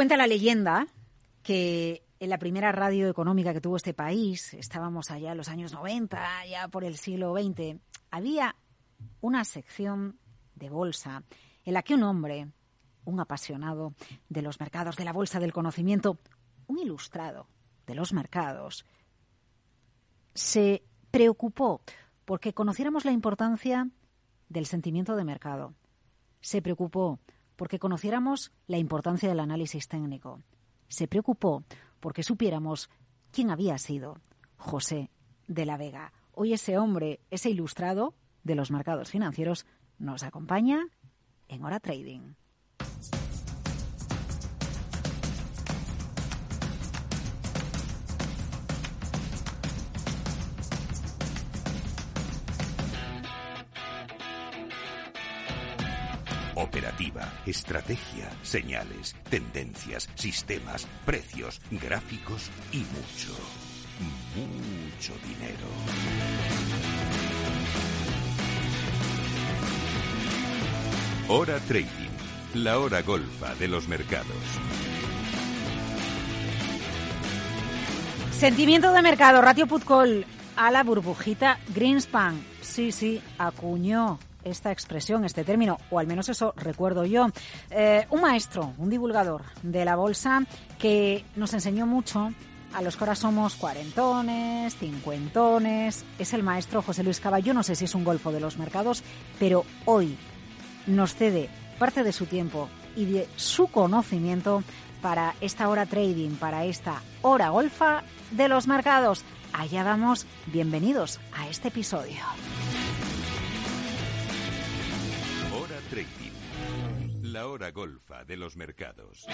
Cuenta la leyenda que en la primera radio económica que tuvo este país, estábamos allá en los años 90, ya por el siglo XX, había una sección de bolsa en la que un hombre, un apasionado de los mercados, de la bolsa del conocimiento, un ilustrado de los mercados, se preocupó porque conociéramos la importancia del sentimiento de mercado. Se preocupó porque conociéramos la importancia del análisis técnico. Se preocupó porque supiéramos quién había sido José de la Vega. Hoy ese hombre, ese ilustrado de los mercados financieros, nos acompaña en Hora Trading. Operativa, estrategia, señales, tendencias, sistemas, precios, gráficos y mucho, mucho dinero. Hora Trading, la hora golfa de los mercados. Sentimiento de mercado, ratio put call a la burbujita Greenspan. Sí, sí, acuñó esta expresión, este término, o al menos eso recuerdo yo. Eh, un maestro, un divulgador de la bolsa que nos enseñó mucho a los que ahora somos cuarentones, cincuentones. Es el maestro José Luis Cava. Yo no sé si es un golfo de los mercados, pero hoy nos cede parte de su tiempo y de su conocimiento para esta hora trading, para esta hora golfa de los mercados. Allá vamos, bienvenidos a este episodio. La hora golfa de los mercados.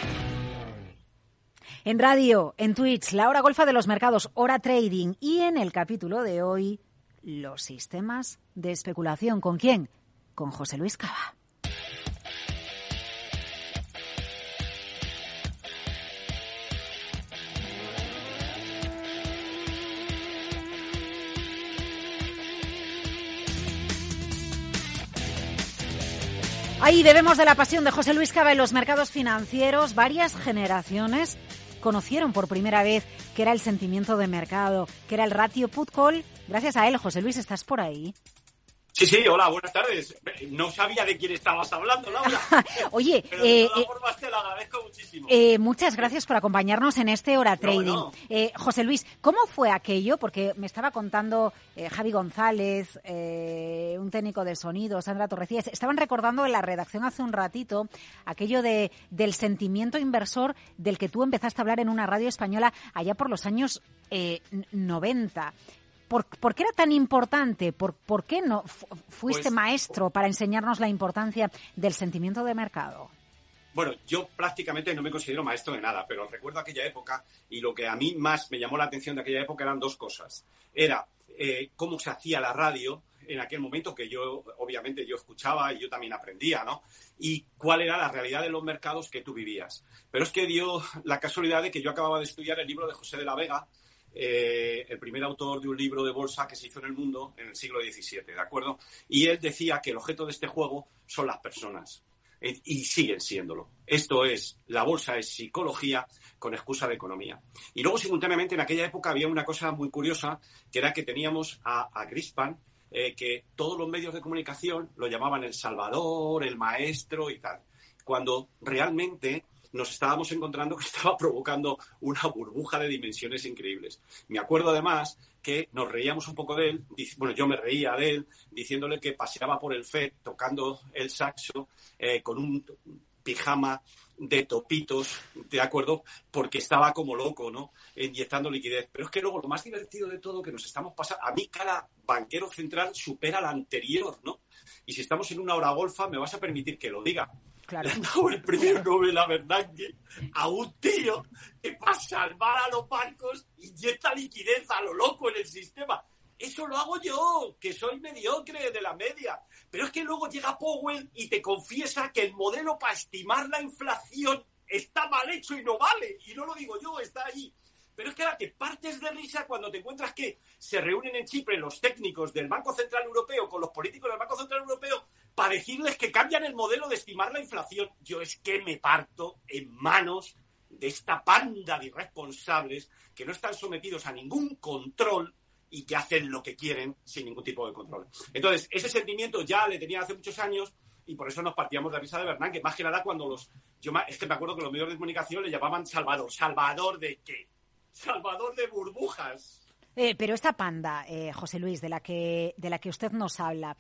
En radio, en Twitch, la hora golfa de los mercados, hora trading y en el capítulo de hoy, los sistemas de especulación. ¿Con quién? Con José Luis Cava. Ahí debemos de la pasión de José Luis Cava en los mercados financieros. Varias generaciones conocieron por primera vez qué era el sentimiento de mercado, que era el ratio put call. Gracias a él, José Luis, ¿estás por ahí? Sí, sí, hola, buenas tardes. No sabía de quién estabas hablando, Laura. Oye, Pero de eh, todas eh, formas te lo agradezco muchísimo. eh, muchas gracias por acompañarnos en este Hora Trading. no. Eh, José Luis, ¿cómo fue aquello? Porque me estaba contando Javi González, eh, un técnico de sonido, Sandra Torrecillas, estaban recordando en la redacción hace un ratito aquello de, del sentimiento inversor del que tú empezaste a hablar en una radio española allá por los años eh, n- 90. ¿Por, por qué era tan importante? ¿Por, por qué no fu- fuiste Pues- maestro para enseñarnos la importancia del sentimiento de mercado? Bueno, yo prácticamente no me considero maestro de nada, pero recuerdo aquella época y lo que a mí más me llamó la atención de aquella época eran dos cosas. Era eh, cómo se hacía la radio en aquel momento que yo, obviamente, yo escuchaba y yo también aprendía, ¿no? Y cuál era la realidad de los mercados que tú vivías. Pero es que dio la casualidad de que yo acababa de estudiar el libro de José de la Vega, eh, el primer autor de un libro de bolsa que se hizo en el mundo en el siglo XVII, ¿de acuerdo? Y él decía que el objeto de este juego son las personas. Eh, Y siguen siéndolo. Esto es, la bolsa es psicología con excusa de economía. Y luego, simultáneamente, en aquella época había una cosa muy curiosa, que era que teníamos a, a Grispan, eh, que todos los medios de comunicación lo llamaban el salvador, el maestro y tal. Cuando realmente nos estábamos encontrando que estaba provocando una burbuja de dimensiones increíbles. Me acuerdo además que nos reíamos un poco de él, bueno, yo me reía de él, diciéndole que paseaba por el FED tocando el saxo eh, con un pijama de topitos, ¿de acuerdo? Porque estaba como loco, ¿no? Inyectando liquidez. Pero es que luego lo más divertido de todo que nos estamos pasando, a mí cada banquero central supera al anterior, ¿no? Y si estamos en una hora golfa, me vas a permitir que lo diga. Le han dado el premio Nobel a Bernanke a un tío que para salvar a los bancos inyecta liquidez a lo loco en el sistema. Eso lo hago yo, que soy mediocre de la media. Pero es que luego llega Powell y te confiesa que el modelo para estimar la inflación está mal hecho y no vale. Y no lo digo yo, está ahí. Pero es que ahora te partes de risa cuando te encuentras que se reúnen en Chipre los técnicos del Banco Central Europeo con los políticos del Banco Central Europeo para decirles que cambian el modelo de estimar la inflación. Yo es que me parto en manos de esta panda de irresponsables que no están sometidos a ningún control y que hacen lo que quieren sin ningún tipo de control. Entonces, ese sentimiento ya le tenía hace muchos años y por eso nos partíamos de la risa de Bernán, que más que nada cuando los... Yo es que me acuerdo que los medios de comunicación le llamaban Salvador. ¿Salvador de qué? Salvador de burbujas. Eh, pero esta panda, eh, José Luis, de la que, de la que usted nos habla,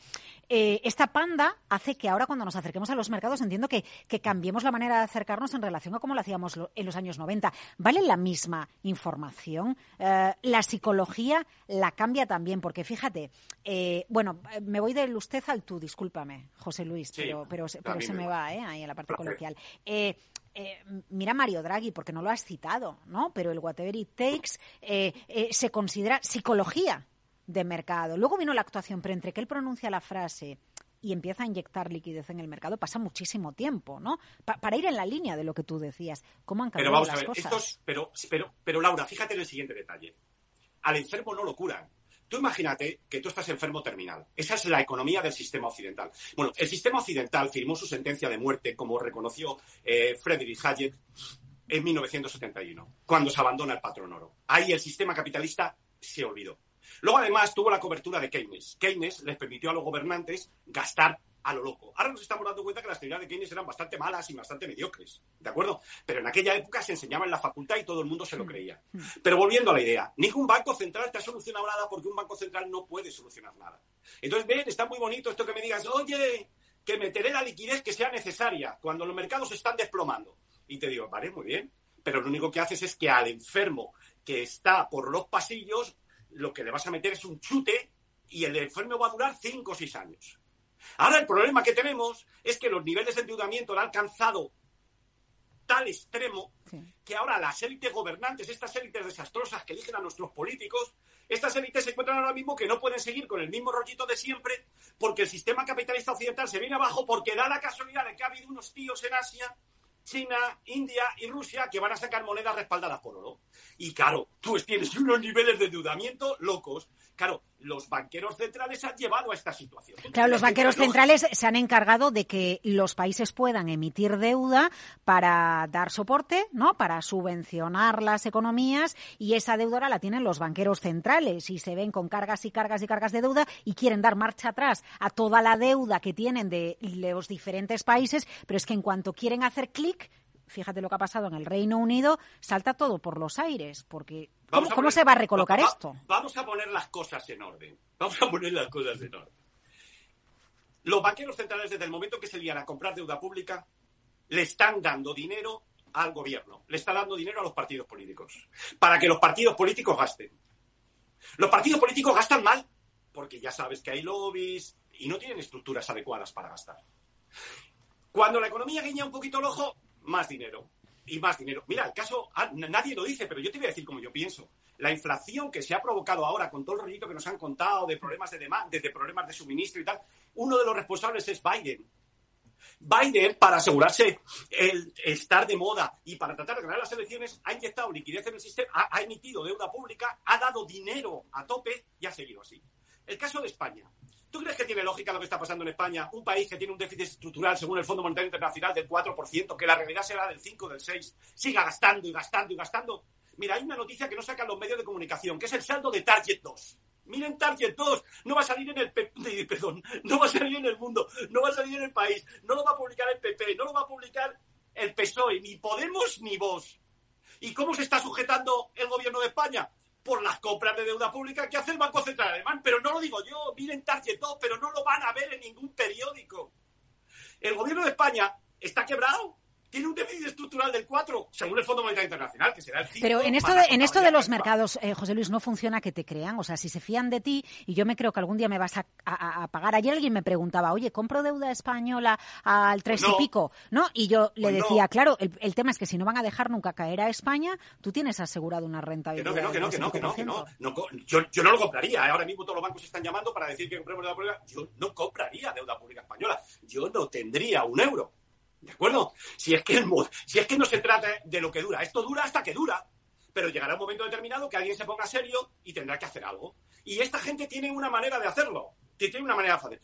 eh, esta panda hace que ahora cuando nos acerquemos a los mercados entiendo que, que, cambiemos la manera de acercarnos en relación a cómo lo hacíamos en los años 90. ¿Vale la misma información? la psicología la cambia también, porque fíjate, bueno, me voy del usted al tú, discúlpame, José Luis, pero, pero, pero se me va ahí en la parte coloquial. Eh, mira Mario Draghi, porque no lo has citado, ¿no? Pero el whatever it takes eh, eh, se considera psicología de mercado. Luego vino la actuación, pero entre que él pronuncia la frase y empieza a inyectar liquidez en el mercado pasa muchísimo tiempo, ¿no? para ir en la línea de lo que tú decías. ¿Cómo han cambiado pero vamos a ver, pero, pero, pero Laura, fíjate en el siguiente detalle. Al enfermo no lo curan. Tú imagínate que tú estás enfermo terminal. Esa es la economía del sistema occidental. Bueno, el sistema occidental firmó su sentencia de muerte, como reconoció eh, Frederick Hayek, en 1971, cuando se abandona el patrón oro. Ahí el sistema capitalista se olvidó. Luego, además, tuvo la cobertura de Keynes. Keynes les permitió a los gobernantes gastar a lo loco. Ahora nos estamos dando cuenta que las teorías de Keynes eran bastante malas y bastante mediocres, ¿de acuerdo? Pero en aquella época se enseñaba en la facultad y todo el mundo se lo mm. creía. Mm. Pero volviendo a la idea, ningún banco central te ha solucionado nada porque un banco central no puede solucionar nada. Entonces, ven, está muy bonito esto que me digas, oye, que meteré la liquidez que sea necesaria cuando los mercados están desplomando. Y te digo, vale, muy bien, pero lo único que haces es que al enfermo que está por los pasillos, lo que le vas a meter es un chute y el enfermo va a durar 5 o 6 años. Ahora el problema que tenemos es que los niveles de endeudamiento han alcanzado tal extremo que ahora las élites gobernantes, estas élites desastrosas que eligen a nuestros políticos, estas élites se encuentran ahora mismo que no pueden seguir con el mismo rollito de siempre porque el sistema capitalista occidental se viene abajo porque da la casualidad de que ha habido unos tíos en Asia China, India y Rusia que van a sacar monedas respaldadas por oro. Y claro, tú tienes unos niveles de endeudamiento locos. Claro, los banqueros centrales han llevado a esta situación. Claro, los banqueros centrales se han encargado de que los países puedan emitir deuda para dar soporte, ¿no? Para subvencionar las economías y esa deuda ahora la tienen los banqueros centrales y se ven con cargas y cargas y cargas de deuda y quieren dar marcha atrás a toda la deuda que tienen de los diferentes países, pero es que en cuanto quieren hacer clic fíjate lo que ha pasado en el Reino Unido, salta todo por los aires, porque ¿cómo, se va a recolocar esto? Vamos a poner las cosas en orden. Vamos a poner las cosas en orden. Los banqueros centrales, desde el momento que se lían a comprar deuda pública, le están dando dinero al gobierno, le están dando dinero a los partidos políticos, para que los partidos políticos gasten. Los partidos políticos gastan mal, porque ya sabes que hay lobbies y no tienen estructuras adecuadas para gastar. Cuando la economía guiña un poquito el ojo, más dinero y más dinero. Mira, el caso, ah, nadie lo dice, pero yo te voy a decir como yo pienso. La inflación que se ha provocado ahora con todo el rollito que nos han contado de problemas de demanda, de problemas de suministro y tal, uno de los responsables es Biden. Biden, para asegurarse el estar de moda y para tratar de ganar las elecciones, ha inyectado liquidez en el sistema, ha emitido deuda pública, ha dado dinero a tope y ha seguido así. El caso de España. ¿Tú crees que tiene lógica lo que está pasando en España? Un país que tiene un déficit estructural, según el Fondo Monetario Internacional, del 4%, que la realidad será del 5, del 6, siga gastando y gastando y gastando. Mira, hay una noticia que no sacan los medios de comunicación, que es el saldo de Target 2. Miren Target 2, no va a salir en el perdón, no va a salir en el mundo, no va a salir en el país, no lo va a publicar el PP, no lo va a publicar el PSOE, ni Podemos ni vos. ¿Y cómo se está sujetando el gobierno de España? Por las compras de deuda pública que hace el Banco Central Alemán. Pero no lo digo yo, miren Target pero no lo van a ver en ningún periódico. El gobierno de España está quebrado tiene un déficit estructural del 4, según el Fondo Monetario Internacional, que será el 5. Pero en esto de, en esto de los mercados, eh, José Luis, no funciona que te crean. O sea, si se fían de ti, y yo me creo que algún día me vas a, pagar. Ayer alguien me preguntaba, oye, ¿compro deuda española al tres y pico? ¿No? Y yo le pues decía, claro, el, tema es que si no van a dejar nunca caer a España, tú tienes asegurado una rentabilidad. Que no, que no, que no, que no, que no, yo, yo, no lo compraría. Ahora mismo todos los bancos están llamando para decir que compremos deuda pública. Yo no compraría deuda pública española. Yo no tendría un euro. ¿De acuerdo? Si es, que si es que no se trata de lo que dura, esto dura hasta que dura. Pero llegará un momento determinado que alguien se ponga serio y tendrá que hacer algo. Y esta gente tiene una manera de hacerlo. Tiene una manera de hacer.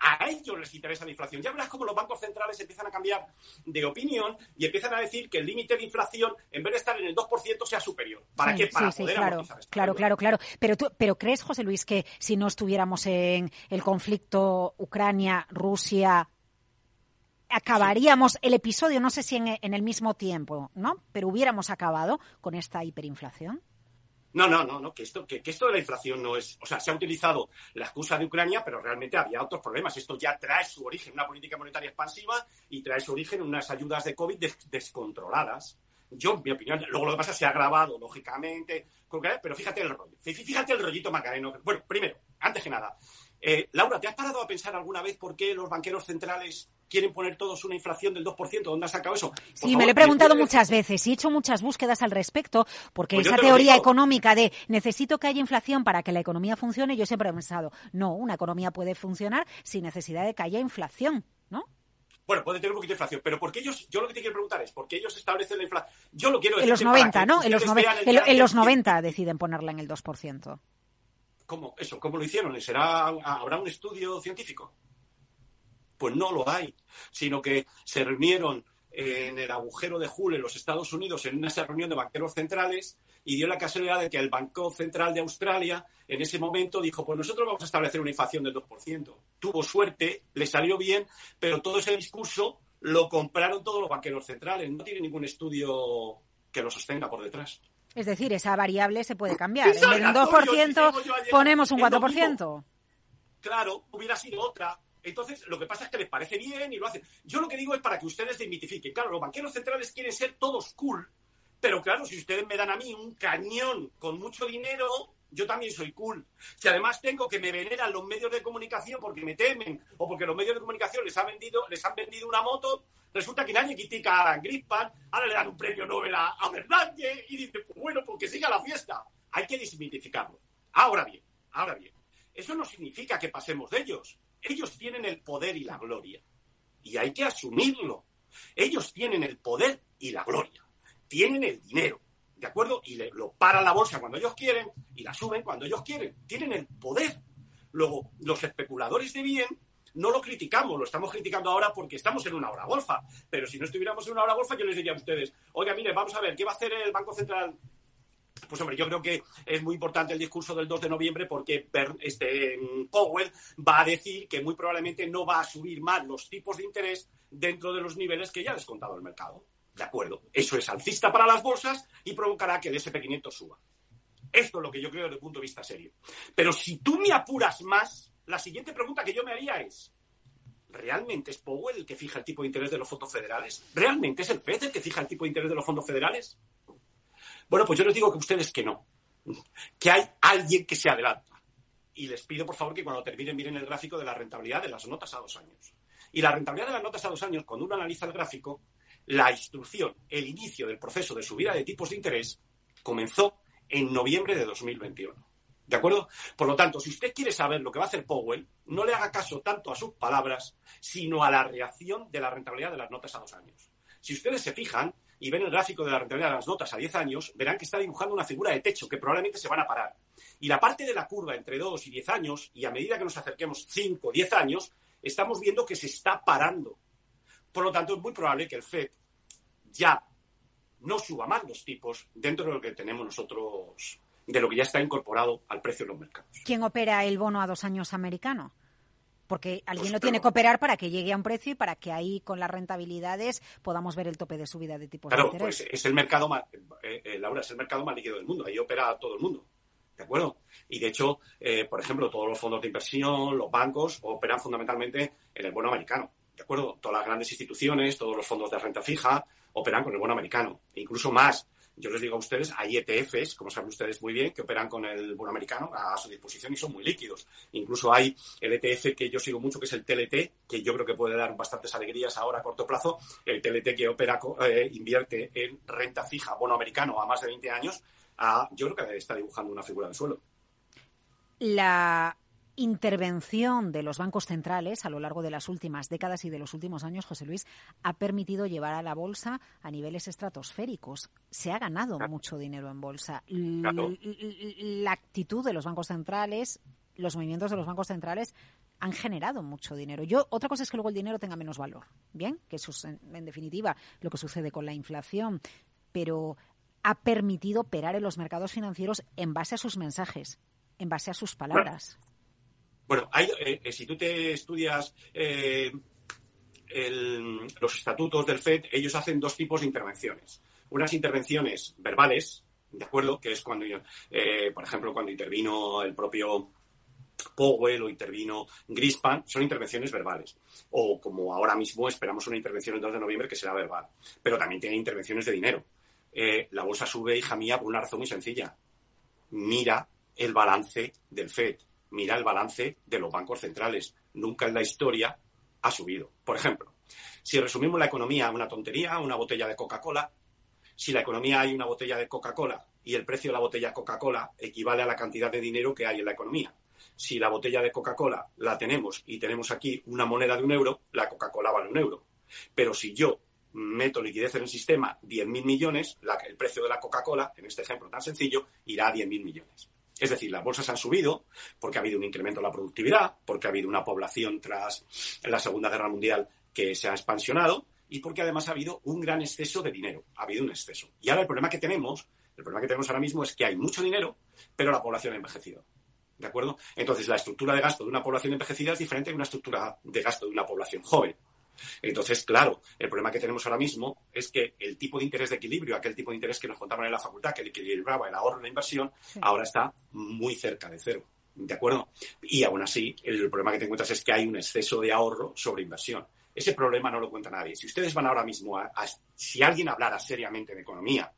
a ellos les interesa la inflación. Ya verás cómo los bancos centrales empiezan a cambiar de opinión y empiezan a decir que el límite de inflación, en vez de estar en el 2%, sea superior. ¿Para qué? Para poder claro, claro, claro, claro. Pero, tú, pero ¿crees, José Luis, que si no estuviéramos en el conflicto Ucrania-Rusia, acabaríamos el episodio, no sé si en, el mismo tiempo, ¿no? Pero hubiéramos acabado con esta hiperinflación. No, no, no, no que, esto, que, esto de la inflación no es. O sea, se ha utilizado la excusa de Ucrania, pero realmente había otros problemas. Esto ya trae su origen en una política monetaria expansiva y trae su origen en unas ayudas de COVID descontroladas. Yo, mi opinión, luego lo que pasa se ha agravado, lógicamente, pero fíjate el rollo. Fíjate el rollito Macareno. Bueno, primero, antes que nada, eh, Laura, ¿te has parado a pensar alguna vez por qué los banqueros centrales quieren poner todos una inflación del 2%? ¿Dónde has sacado eso? sí, me lo he preguntado muchas veces y he hecho muchas búsquedas al respecto, porque pues esa teoría económica de necesito que haya inflación para que la economía funcione, yo siempre he pensado, no, una economía puede funcionar sin necesidad de que haya inflación, ¿no? Bueno, puede tener un poquito de inflación, pero porque ellos, yo lo que te quiero preguntar es, ¿por qué ellos establecen la inflación? Yo lo quiero decir. En los 90, ¿no? En los, en los 90 deciden ponerla en el 2%. ¿Cómo? Eso, ¿cómo lo hicieron? ¿Será, ¿Habrá un estudio científico? Pues no lo hay, sino que se reunieron en el agujero de Hull en los Estados Unidos en una reunión de banqueros centrales y dio la casualidad de que el Banco Central de Australia en ese momento dijo, pues nosotros vamos a establecer una inflación del 2%. Tuvo suerte, le salió bien, pero todo ese discurso lo compraron todos los banqueros centrales. No tiene ningún estudio que lo sostenga por detrás. Es decir, esa variable se puede cambiar. En vez de un 2%, ponemos un 4%. Claro, hubiera sido otra. Entonces, lo que pasa es que les parece bien y lo hacen. Yo lo que digo es para que ustedes desmitifiquen. Claro, los banqueros centrales quieren ser todos cool, pero claro, si ustedes me dan a mí un cañón con mucho dinero, yo también soy cool. Si además tengo que me veneran los medios de comunicación porque me temen o porque los medios de comunicación les han vendido, les han vendido una moto, Resulta que nadie critica a Alan Grispan, ahora le dan un premio Nobel a, a y dice, pues bueno, porque siga la fiesta. Hay que desmitificarlo. Ahora bien, ahora bien, eso no significa que pasemos de ellos. Ellos tienen el poder y la gloria. Y hay que asumirlo. Ellos tienen el poder y la gloria. Tienen el dinero. ¿De acuerdo? Y le, lo para la bolsa cuando ellos quieren y la suben cuando ellos quieren. Tienen el poder. Luego, los especuladores de bien no lo criticamos, lo estamos criticando ahora porque estamos en una hora golfa. Pero si no estuviéramos en una hora golfa, yo les diría a ustedes, oiga, mire, vamos a ver, ¿qué va a hacer el Banco Central pues hombre, yo creo que es muy importante el discurso del 2 de noviembre porque este, Powell va a decir que muy probablemente no va a subir más los tipos de interés dentro de los niveles que ya ha descontado el mercado. De acuerdo. Eso es alcista para las bolsas y provocará que el SP500 suba. Esto es lo que yo creo desde el punto de vista serio. Pero si tú me apuras más, la siguiente pregunta que yo me haría es, ¿realmente es Powell el que fija el tipo de interés de los fondos federales? ¿Realmente es el FED el que fija el tipo de interés de los fondos federales? Bueno, pues yo les digo que ustedes que no, que hay alguien que se adelanta. Y les pido, por favor, que cuando terminen miren el gráfico de la rentabilidad de las notas a dos años. Y la rentabilidad de las notas a dos años, cuando uno analiza el gráfico, la instrucción, el inicio del proceso de subida de tipos de interés comenzó en noviembre de 2021. ¿De acuerdo? Por lo tanto, si usted quiere saber lo que va a hacer Powell, no le haga caso tanto a sus palabras, sino a la reacción de la rentabilidad de las notas a dos años. Si ustedes se fijan y ven el gráfico de la rentabilidad de las notas a 10 años, verán que está dibujando una figura de techo que probablemente se van a parar. Y la parte de la curva entre 2 y 10 años, y a medida que nos acerquemos 5 o 10 años, estamos viendo que se está parando. Por lo tanto, es muy probable que el FED ya no suba más los tipos dentro de lo que tenemos nosotros de lo que ya está incorporado al precio de los mercados. ¿Quién opera el bono a dos años americano? Porque alguien pues lo tiene que operar para que llegue a un precio y para que ahí con las rentabilidades podamos ver el tope de subida de tipos de interés. Pues es el mercado más, eh, eh, Laura, es el mercado más líquido del mundo. Ahí opera todo el mundo. ¿De acuerdo? Y de hecho, eh, por ejemplo, todos los fondos de inversión, los bancos, operan fundamentalmente en el bono americano. ¿De acuerdo? Todas las grandes instituciones, todos los fondos de renta fija operan con el bono americano. E incluso más. Yo les digo a ustedes, hay ETFs, como saben ustedes muy bien, que operan con el bono americano a su disposición y son muy líquidos. Incluso hay el ETF que yo sigo mucho, que es el TLT, que yo creo que puede dar bastantes alegrías ahora a corto plazo. El TLT que opera, eh, invierte en renta fija, bono americano a más de 20 años, yo creo que está dibujando una figura de suelo. La intervención de los bancos centrales a lo largo de las últimas décadas y de los últimos años, José Luis, ha permitido llevar a la bolsa a niveles estratosféricos. Se ha ganado mucho dinero en bolsa. La actitud de los bancos centrales los movimientos de los bancos centrales han generado mucho dinero. Yo otra cosa es que luego el dinero tenga menos valor, bien, que eso es en, definitiva lo que sucede con la inflación, pero ha permitido operar en los mercados financieros en base a sus mensajes, en base a sus palabras. Bueno, hay, eh, eh, si tú te estudias eh, los estatutos del FED, ellos hacen dos tipos de intervenciones. Unas intervenciones verbales, ¿de acuerdo? Que es cuando, por ejemplo, cuando intervino el propio Powell o intervino Grispan, son intervenciones verbales. O como ahora mismo esperamos una intervención el 2 de noviembre que será verbal. Pero también tiene intervenciones de dinero. La bolsa sube, hija mía, por una razón muy sencilla. Mira el balance del FED, mira el balance de los bancos centrales. Nunca en la historia ha subido. Por ejemplo, si resumimos la economía a una tontería, una botella de Coca-Cola, si la economía hay una botella de Coca-Cola y el precio de la botella Coca-Cola equivale a la cantidad de dinero que hay en la economía si la botella de Coca-Cola la tenemos y tenemos aquí una moneda de un euro, la Coca-Cola vale un euro. Pero si yo meto liquidez en el sistema 10.000 millones, el precio de la Coca-Cola, en este ejemplo tan sencillo, irá a 10.000 millones. Es decir, las bolsas han subido porque ha habido un incremento en la productividad, porque ha habido una población tras la Segunda Guerra Mundial que se ha expansionado y porque además ha habido un gran exceso de dinero. Ha habido un exceso. Y ahora el problema que tenemos, el problema que tenemos ahora mismo es que hay mucho dinero, pero la población ha envejecido. ¿De acuerdo? Entonces, la estructura de gasto de una población envejecida es diferente de una estructura de gasto de una población joven. Entonces, claro, el problema que tenemos ahora mismo es que el tipo de interés de equilibrio, aquel tipo de interés que nos contaban en la facultad, que equilibraba el ahorro y la inversión, ahora está muy cerca de cero. ¿De acuerdo? Y aún así, el problema que te encuentras es que hay un exceso de ahorro sobre inversión. Ese problema no lo cuenta nadie. Si ustedes van ahora mismo a si alguien hablara seriamente de economía,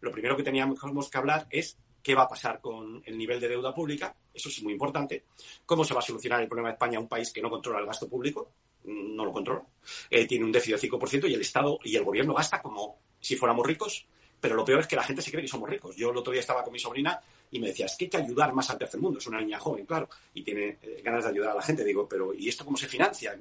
lo primero que teníamos que hablar es qué va a pasar con el nivel de deuda pública, eso es muy importante, cómo se va a solucionar el problema de España, un país que no controla el gasto público, no lo controla, eh, tiene un déficit del 5% y el Estado y el gobierno gasta como si fuéramos ricos, pero lo peor es que la gente se cree que somos ricos. Yo el otro día estaba con mi sobrina y me decía, es que hay que ayudar más al tercer mundo. Es una niña joven, claro, y tiene eh, ganas de ayudar a la gente. Digo, pero ¿y esto cómo se financia?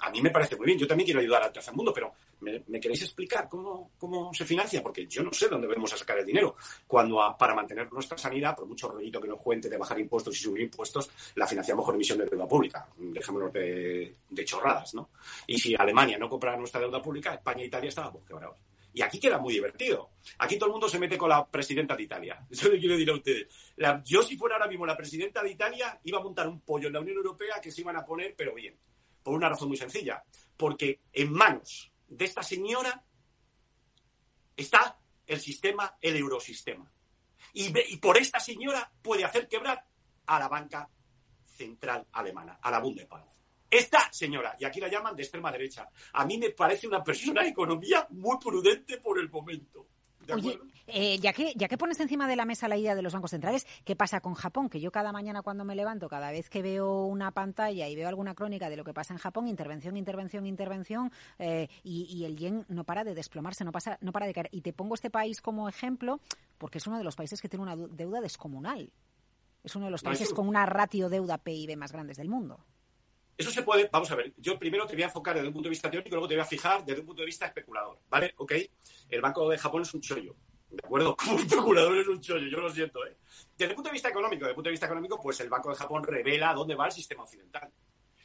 A mí me parece muy bien. Yo también quiero ayudar al tercer mundo, pero ¿me, queréis explicar cómo, cómo se financia? Porque yo no sé dónde vamos a sacar el dinero. Cuando para mantener nuestra sanidad, por mucho rollito que nos cuente de bajar impuestos y subir impuestos, la financiamos con emisión de deuda pública. Dejémonos de, de chorradas, ¿no? Y si Alemania no compra nuestra deuda pública, España e Italia estábamos quebrados. Y aquí queda muy divertido. Aquí todo el mundo se mete con la presidenta de Italia. Eso le quiero decir a ustedes. yo, si fuera ahora mismo la presidenta de Italia, iba a montar un pollo en la Unión Europea que se iban a poner, pero bien. Por una razón muy sencilla. Porque en manos de esta señora está el sistema, el eurosistema. Y, y por esta señora puede hacer quebrar a la banca central alemana, a la Bundesbank. Esta señora, y aquí la llaman de extrema derecha, a mí me parece una persona de economía muy prudente por el momento. Oye, eh, ya, que, ya que pones encima de la mesa la idea de los bancos centrales, ¿qué pasa con Japón? Que yo cada mañana cuando me levanto, cada vez que veo una pantalla y veo alguna crónica de lo que pasa en Japón, intervención, intervención, intervención, eh, y, el yen no para de desplomarse, no, pasa, no para de caer. Y te pongo este país como ejemplo porque es uno de los países que tiene una deuda descomunal. Es uno de los países con una ratio deuda PIB más grandes del mundo. Eso se puede, vamos a ver, yo primero te voy a enfocar desde un punto de vista teórico, luego te voy a fijar desde un punto de vista especulador, ¿vale? Ok, el Banco de Japón es un chollo, ¿de acuerdo? Un especulador es un chollo, yo lo siento, ¿eh? Desde el punto de vista económico, desde el punto de vista económico, pues el Banco de Japón revela dónde va el sistema occidental.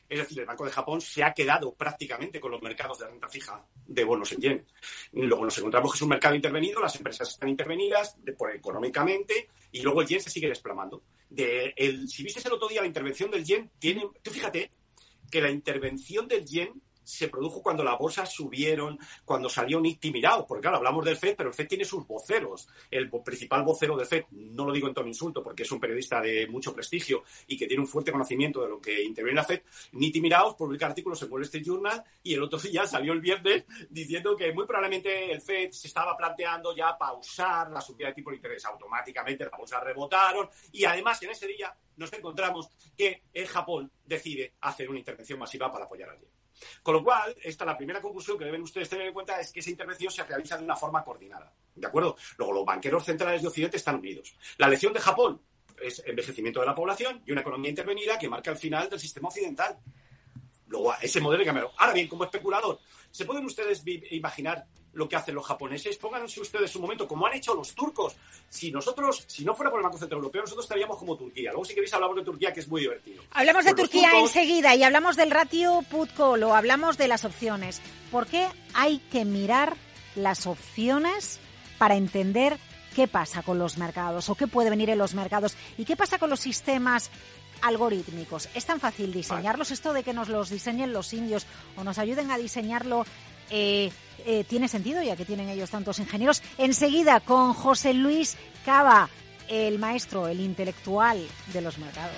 Es decir, el Banco de Japón se ha quedado prácticamente con los mercados de renta fija de bonos en yen. Luego nos encontramos que es un mercado intervenido, las empresas están intervenidas por, económicamente y luego el yen se sigue desplomando. Si viste el otro día la intervención del yen, tiene, tú fíjate, que la intervención del yen se produjo cuando las bolsas subieron, cuando salió Nick Mirao, porque claro, hablamos del FED, pero el FED tiene sus voceros. El principal vocero del FED, no lo digo en tono insulto, porque es un periodista de mucho prestigio y que tiene un fuerte conocimiento de lo que interviene la FED, Nick Mirao publica artículos en Wall Street Journal y el otro día salió el viernes diciendo que muy probablemente el FED se estaba planteando ya pausar la subida de tipo de interés. Automáticamente las bolsas rebotaron y además en ese día nos encontramos que en Japón decide hacer una intervención masiva para apoyar al yen. Con lo cual, esta la primera conclusión que deben ustedes tener en cuenta es que esa intervención se realiza de una forma coordinada. ¿De acuerdo? Luego, los banqueros centrales de Occidente están unidos. La lección de Japón es envejecimiento de la población y una economía intervenida que marca el final del sistema occidental. Luego, ese modelo cambiarlo. Ahora bien, como especulador, ¿se pueden ustedes imaginar lo que hacen los japoneses? Pónganse ustedes un momento, como han hecho los turcos. Si nosotros, si no fuera por el Banco Central Europeo, nosotros estaríamos como Turquía. Luego, si queréis, hablamos de Turquía, que es muy divertido. Hablamos de Turquía enseguida y hablamos del ratio put-call hablamos de las opciones. ¿Por qué hay que mirar las opciones para entender qué pasa con los mercados o qué puede venir en los mercados y qué pasa con los sistemas algorítmicos. ¿Es tan fácil diseñarlos? Esto de que nos los diseñen los indios o nos ayuden a diseñarlo eh, eh, tiene sentido ya que tienen ellos tantos ingenieros. Enseguida con José Luis Cava, el maestro, el intelectual de los mercados.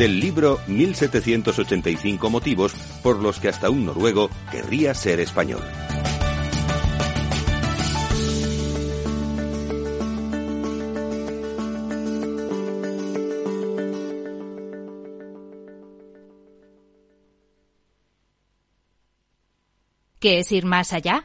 del libro 1785 motivos por los que hasta un noruego querría ser español. ¿Qué es ir más allá?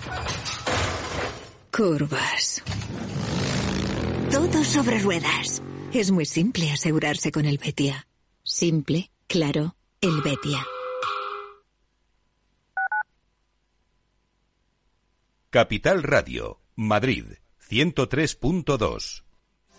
Curvas. Todo sobre ruedas. Es muy simple asegurarse con el Betia. Simple, claro, el Betia. Capital Radio, Madrid, 103.2.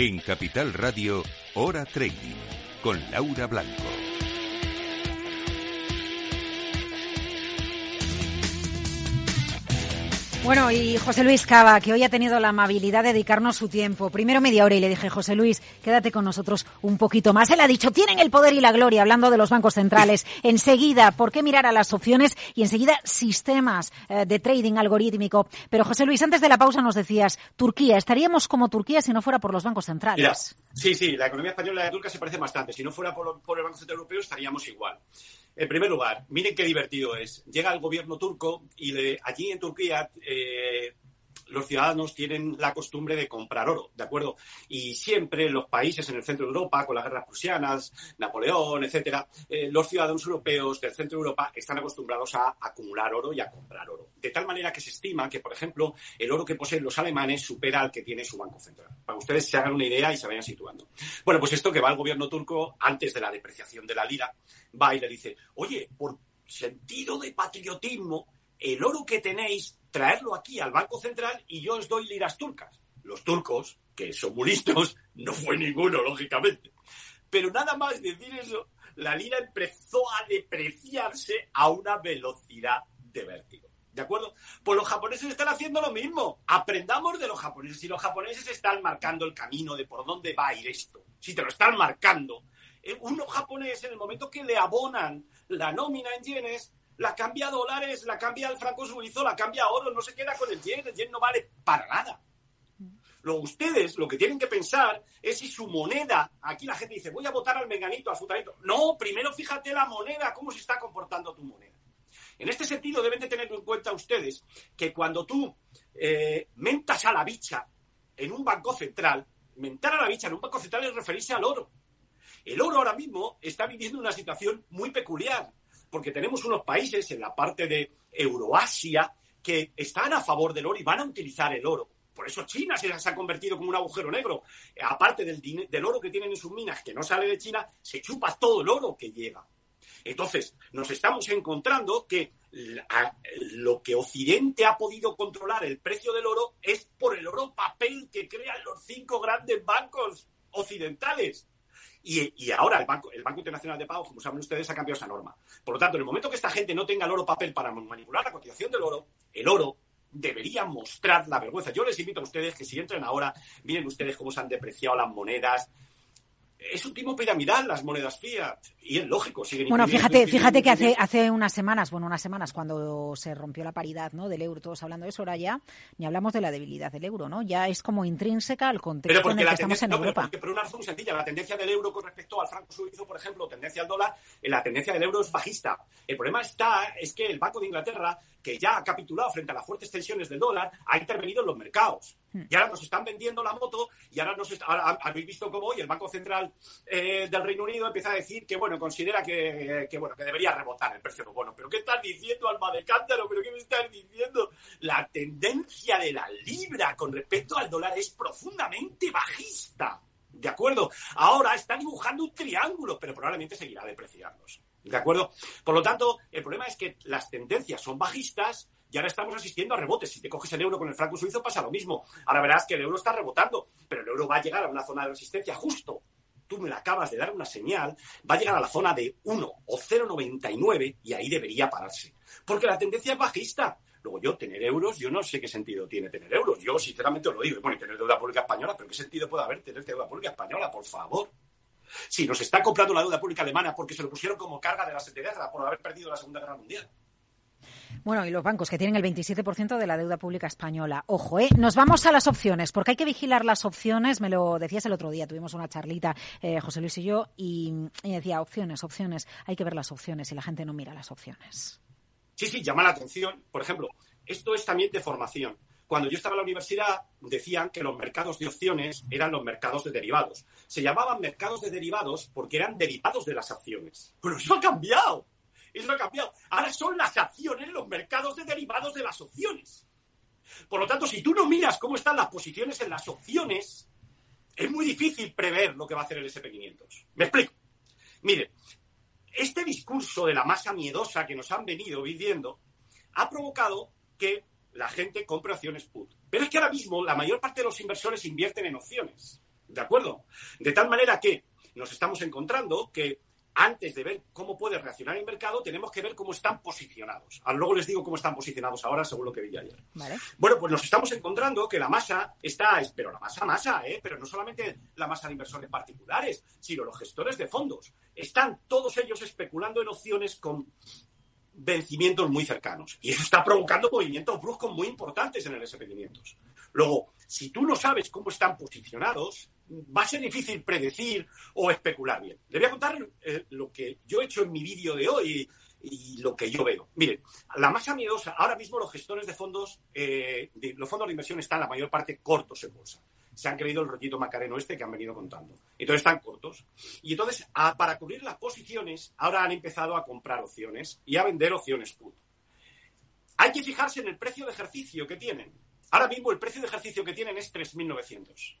En Capital Radio, Hora Trading, con Laura Blanco. Bueno, y José Luis Cava, que hoy ha tenido la amabilidad de dedicarnos su tiempo. Primero media hora y le dije, José Luis, quédate con nosotros un poquito más. Él ha dicho, tienen el poder y la gloria, hablando de los bancos centrales. Enseguida, ¿por qué mirar a las opciones? Y enseguida, sistemas eh, de trading algorítmico. Pero José Luis, antes de la pausa nos decías, Turquía, estaríamos como Turquía si no fuera por los bancos centrales. sí, sí, la economía española de Turquía se parece bastante. Si no fuera por, por el Banco Central Europeo, estaríamos igual. En primer lugar, miren qué divertido es. Llega el gobierno turco y le, allí en Turquía eh, los ciudadanos tienen la costumbre de comprar oro, ¿de acuerdo? Y siempre los países en el centro de Europa, con las guerras prusianas, Napoleón, etcétera, eh, los ciudadanos europeos del centro de Europa están acostumbrados a acumular oro y a comprar oro. De tal manera que se estima que, por ejemplo, el oro que poseen los alemanes supera al que tiene su banco central. Para que ustedes se hagan una idea y se vayan situando. Bueno, pues esto que va el gobierno turco antes de la depreciación de la lira, va y le dice, oye, por sentido de patriotismo, el oro que tenéis, traerlo aquí al Banco Central y yo os doy liras turcas. Los turcos, que son muy no fue ninguno, lógicamente. Pero nada más decir eso, la lira empezó a depreciarse a una velocidad de vértigo. ¿De acuerdo? Pues los japoneses están haciendo lo mismo. Aprendamos de los japoneses. Si los japoneses están marcando el camino de por dónde va a ir esto, si te lo están marcando, eh, uno japonés en el momento que le abonan la nómina en yenes, la cambia a dólares, la cambia al franco suizo, la cambia a oro, no se queda con el yen, el yen no vale para nada. Lo, ustedes lo que tienen que pensar es si su moneda, aquí la gente dice, voy a votar al menganito, al futanito. No, primero fíjate la moneda, cómo se está comportando tu moneda. En este sentido deben de tener en cuenta ustedes que cuando tú eh, mentas a la bicha en un banco central, mentar a la bicha en un banco central es referirse al oro. El oro ahora mismo está viviendo una situación muy peculiar porque tenemos unos países en la parte de Euroasia que están a favor del oro y van a utilizar el oro. Por eso China se, ha convertido como un agujero negro. Aparte del, del oro que tienen en sus minas, que no sale de China, se chupa todo el oro que llega. Entonces, nos estamos encontrando que lo que Occidente ha podido controlar el precio del oro es por el oro papel que crean los cinco grandes bancos occidentales. Y, ahora el Banco, el Banco Internacional de Pagos, como saben ustedes, ha cambiado esa norma. Por lo tanto, en el momento que esta gente no tenga el oro papel para manipular la cotización del oro, el oro debería mostrar la vergüenza. Yo les invito a ustedes que si entren ahora, miren ustedes cómo se han depreciado las monedas, es un tipo piramidal las monedas fiat. Y es lógico siguen bueno fíjate fíjate que hace hace unas semanas bueno unas semanas cuando se rompió la paridad no del euro todos hablando de eso ahora ya ni hablamos de la debilidad del euro no ya es como intrínseca al contexto en el que estamos en Europa. pero por una razón sencilla la tendencia del euro con respecto al franco suizo por ejemplo tendencia al dólar eh, la tendencia del euro es bajista. El problema está es que el banco de Inglaterra que ya ha capitulado frente a las fuertes tensiones del dólar ha intervenido en los mercados Hmm. Y ahora nos están vendiendo la moto y ahora, nos habéis visto cómo hoy el Banco Central eh, del Reino Unido empieza a decir que, bueno, considera que, bueno, que debería rebotar el precio de bono. ¿Pero qué estás diciendo, alma de cántaro? ¿Pero qué me estás diciendo? La tendencia de la libra con respecto al dólar es profundamente bajista. ¿De acuerdo? Ahora está dibujando un triángulo, pero probablemente seguirá depreciándose. ¿De acuerdo? Por lo tanto, el problema es que las tendencias son bajistas y ahora estamos asistiendo a rebotes. Si te coges el euro con el franco suizo pasa lo mismo. Ahora verás que el euro está rebotando, pero el euro va a llegar a una zona de resistencia justo. Tú me la acabas de dar una señal, va a llegar a la zona de 1 o 0,99 y ahí debería pararse. Porque la tendencia es bajista. Luego yo tener euros, yo no sé qué sentido tiene tener euros. Yo sinceramente os lo digo. Bueno, y tener deuda pública española, pero ¿qué sentido puede haber tener deuda pública española? Por favor. Si nos está comprando la deuda pública alemana porque se lo pusieron como carga de la guerra por haber perdido la Segunda Guerra Mundial. Bueno, y los bancos que tienen el 27% de la deuda pública española. Ojo, ¿eh? Nos vamos a las opciones, porque hay que vigilar las opciones. Me lo decías el otro día, tuvimos una charlita, eh, José Luis y yo, y, decía, opciones, opciones. Hay que ver las opciones y la gente no mira las opciones. Sí, sí, llama la atención. Por ejemplo, esto es también de formación. Cuando yo estaba en la universidad, decían que los mercados de opciones eran los mercados de derivados. Se llamaban mercados de derivados porque eran derivados de las acciones. Pero eso ha cambiado. Eso ha cambiado. Ahora son las acciones los mercados de derivados de las opciones. Por lo tanto, si tú no miras cómo están las posiciones en las opciones, es muy difícil prever lo que va a hacer el SP500. Me explico. Mire, este discurso de la masa miedosa que nos han venido viviendo ha provocado que la gente compre opciones put. Pero es que ahora mismo la mayor parte de los inversores invierten en opciones. ¿De acuerdo? De tal manera que nos estamos encontrando que antes de ver cómo puede reaccionar el mercado, tenemos que ver cómo están posicionados. Ah, luego les digo cómo están posicionados ahora, según lo que vi ayer. Bueno, pues nos estamos encontrando que la masa está, pero la masa, masa, ¿eh? pero no solamente la masa de inversores particulares, sino los gestores de fondos. Están todos ellos especulando en opciones con vencimientos muy cercanos. Y eso está provocando movimientos bruscos muy importantes en el SP500. Luego, si tú no sabes cómo están posicionados, va a ser difícil predecir o especular bien. Le voy a contar eh, lo que yo he hecho en mi vídeo de hoy y, lo que yo veo. Miren, la masa miedosa, ahora mismo los gestores de fondos, eh, los fondos de inversión están la mayor parte cortos en bolsa. Se han creído el rollito macareno este que han venido contando. Entonces están cortos. Y entonces, para cubrir las posiciones, ahora han empezado a comprar opciones y a vender opciones put. Hay que fijarse en el precio de ejercicio que tienen. Ahora mismo el precio de ejercicio que tienen es 3.900.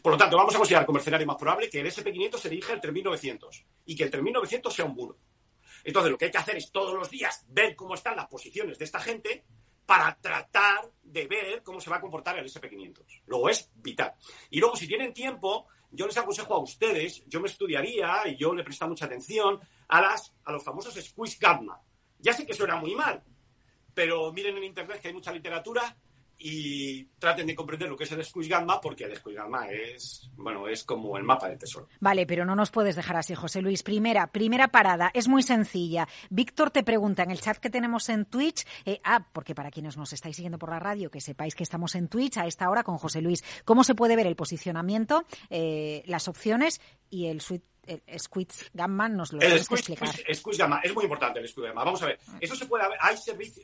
Por lo tanto, vamos a considerar como escenario más probable que el SP500 se dirija al 3.900 y que el 3.900 sea un muro. Entonces, lo que hay que hacer es todos los días ver cómo están las posiciones de esta gente para tratar de ver cómo se va a comportar el SP500. Luego es vital. Y luego, si tienen tiempo, yo les aconsejo a ustedes, yo me estudiaría y yo le presta mucha atención a, las, a los famosos squeeze gamma. Ya sé que suena muy mal, pero miren en Internet que hay mucha literatura y traten de comprender lo que es el squish gamma porque el squish gamma es bueno es como el mapa del tesoro. Vale, pero no nos puedes dejar así, José Luis. Primera, primera parada, es muy sencilla. Víctor te pregunta en el chat que tenemos en Twitch, eh, ah, porque para quienes nos estáis siguiendo por la radio, que sepáis que estamos en Twitch a esta hora con José Luis, ¿cómo se puede ver el posicionamiento, eh, las opciones y el suite el Squid Gamma nos lo el squid, explicar. Squid Gamma, es muy importante el Squid Gamma. Vamos a ver, eso se puede hay,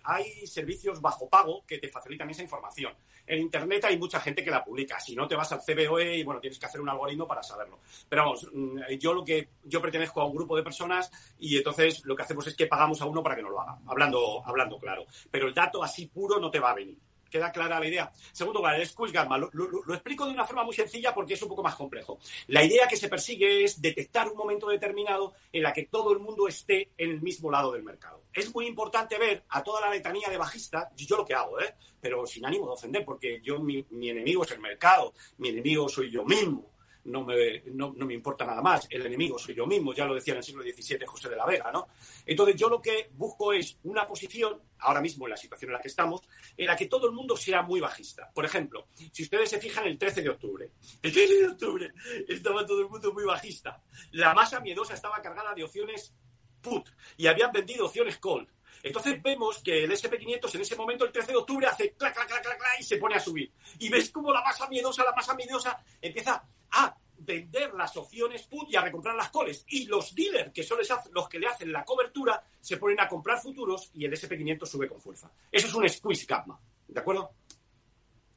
hay servicios bajo pago que te facilitan esa información. En Internet hay mucha gente que la publica. Si no, te vas al CBOE y bueno, tienes que hacer un algoritmo para saberlo. Pero vamos, mm, yo lo que yo pertenezco a un grupo de personas y entonces lo que hacemos es que pagamos a uno para que nos lo haga, hablando, hablando claro. Pero el dato así puro no te va a venir queda clara la idea. Segundo lugar, el Gamma. Lo, explico de una forma muy sencilla porque es un poco más complejo. La idea que se persigue es detectar un momento determinado en la que todo el mundo esté en el mismo lado del mercado. Es muy importante ver a toda la letanía de bajistas, yo lo que hago, ¿eh? pero sin ánimo de ofender, porque yo mi enemigo es el mercado, mi enemigo soy yo mismo no me, no, me importa nada más. El enemigo soy yo mismo, ya lo decía en el siglo XVII José de la Vega, ¿no? Entonces yo lo que busco es una posición, ahora mismo en la situación en la que estamos, en la que todo el mundo sea muy bajista. Por ejemplo, si ustedes se fijan el 13 de octubre, el 13 de octubre estaba todo el mundo muy bajista. La masa miedosa estaba cargada de opciones put y habían vendido opciones call. Entonces vemos que el SP500 en ese momento, el 13 de octubre, hace clac, clac, clac, clac y se pone a subir. Y ves como la masa miedosa, la masa miedosa empieza a vender las opciones put y a recomprar las coles. Y los dealers, que son los que le hacen la cobertura, se ponen a comprar futuros y el SP500 sube con fuerza. Eso es un squeeze gamma. ¿De acuerdo?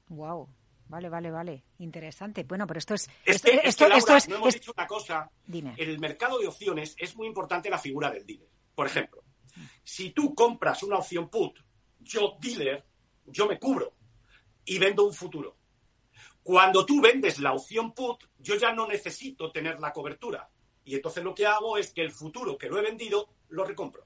Wow. Vale, vale, vale. Interesante. Bueno, pero esto es. esto, es, no hemos dicho una cosa. En el mercado de opciones es muy importante la figura del dealer. Por ejemplo, si tú compras una opción put, yo, dealer, yo me cubro y vendo un futuro. Cuando tú vendes la opción put, yo ya no necesito tener la cobertura. Y entonces lo que hago es que el futuro que lo he vendido, lo recompro.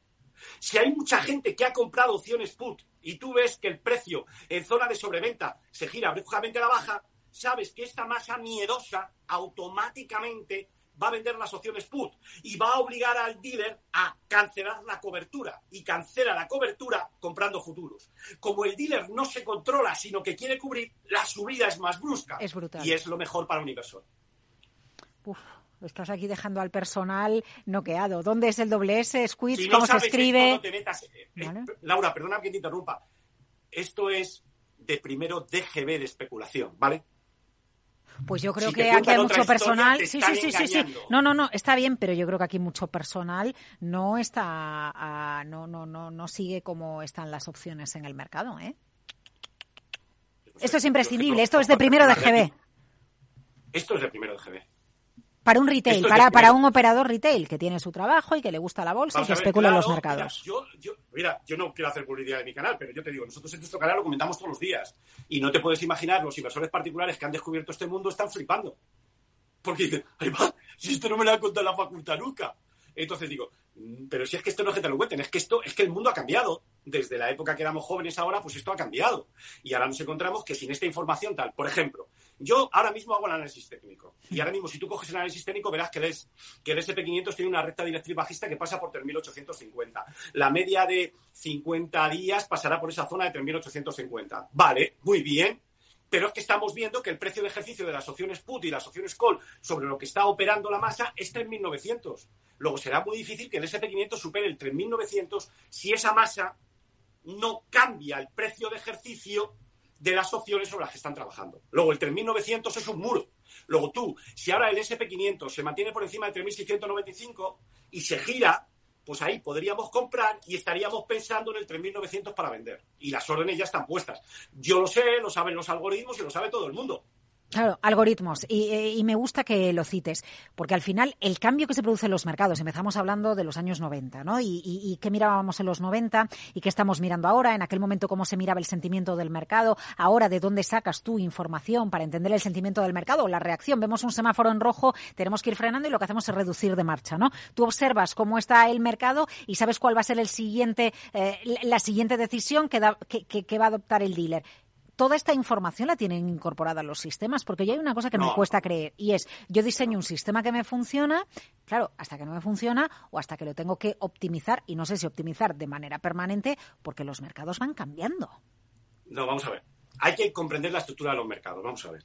Si hay mucha gente que ha comprado opciones put y tú ves que el precio en zona de sobreventa se gira bruscamente a la baja, sabes que esta masa miedosa automáticamente va a vender las opciones put y va a obligar al dealer a cancelar la cobertura y cancela la cobertura comprando futuros. Como el dealer no se controla, sino que quiere cubrir, la subida es más brusca. Es brutal. Y es lo mejor para un inversor. Uf, estás aquí dejando al personal noqueado. ¿Dónde es el doble S? Squid, ¿cómo se escribe? Eh, Laura, perdona que te interrumpa. Esto es de primero DGB de especulación, ¿vale? Pues yo creo que aquí hay mucho personal. Sí, sí, sí, sí, sí. No, no, no, está bien, pero yo creo que aquí mucho personal no está, no, no, no, no sigue como están las opciones en el mercado, ¿eh? esto es imprescindible, esto es de primero de GB. Esto es de primero de GB. Para un retail, para, para un operador retail que tiene su trabajo y que le gusta la bolsa y que especula en los mercados. Mira yo, mira, yo no quiero hacer publicidad de mi canal, pero yo te digo, nosotros en nuestro canal lo comentamos todos los días. Y no te puedes imaginar, los inversores particulares que han descubierto este mundo están flipando. Porque dicen, ahí va, si esto no me lo ha contado la facultad nunca. Entonces digo, mm, pero si es que esto no es que te lo cuenten, es que esto, es que el mundo ha cambiado. Desde la época que éramos jóvenes ahora, pues esto ha cambiado. Y ahora nos encontramos que sin esta información tal, por ejemplo, yo ahora mismo hago el análisis técnico. Y ahora mismo, si tú coges el análisis técnico, verás que el, que el SP500 tiene una recta directriz bajista que pasa por 3.850. La media de 50 días pasará por esa zona de 3.850. Vale, muy bien. Pero es que estamos viendo que el precio de ejercicio de las opciones put y las opciones call sobre lo que está operando la masa es 3.900. Luego será muy difícil que el SP500 supere el 3.900 si esa masa no cambia el precio de ejercicio de las opciones sobre las que están trabajando. Luego, el 3.900 es un muro. Luego tú, si ahora el SP500 se mantiene por encima de 3.695 y se gira, pues ahí podríamos comprar y estaríamos pensando en el 3.900 para vender. Y las órdenes ya están puestas. Yo lo sé, lo saben los algoritmos y lo sabe todo el mundo. Claro, algoritmos. Eh, y, me gusta que lo cites, porque al final el cambio que se produce en los mercados, empezamos hablando de los años 90, ¿no? Y, y, qué mirábamos en los 90 y qué estamos mirando ahora, en aquel momento cómo se miraba el sentimiento del mercado, ahora de dónde sacas tú información para entender el sentimiento del mercado, la reacción. Vemos un semáforo en rojo, tenemos que ir frenando y lo que hacemos es reducir de marcha, ¿no? Tú observas cómo está el mercado y sabes cuál va a ser el siguiente, eh, la siguiente decisión que, que, que va a adoptar el dealer toda esta información la tienen incorporada los sistemas, porque ya hay una cosa que me cuesta creer, y es, yo diseño un sistema que me funciona, claro, hasta que no me funciona o hasta que lo tengo que optimizar, y no sé si optimizar de manera permanente, porque los mercados van cambiando. No, vamos a ver. Hay que comprender la estructura de los mercados, vamos a ver.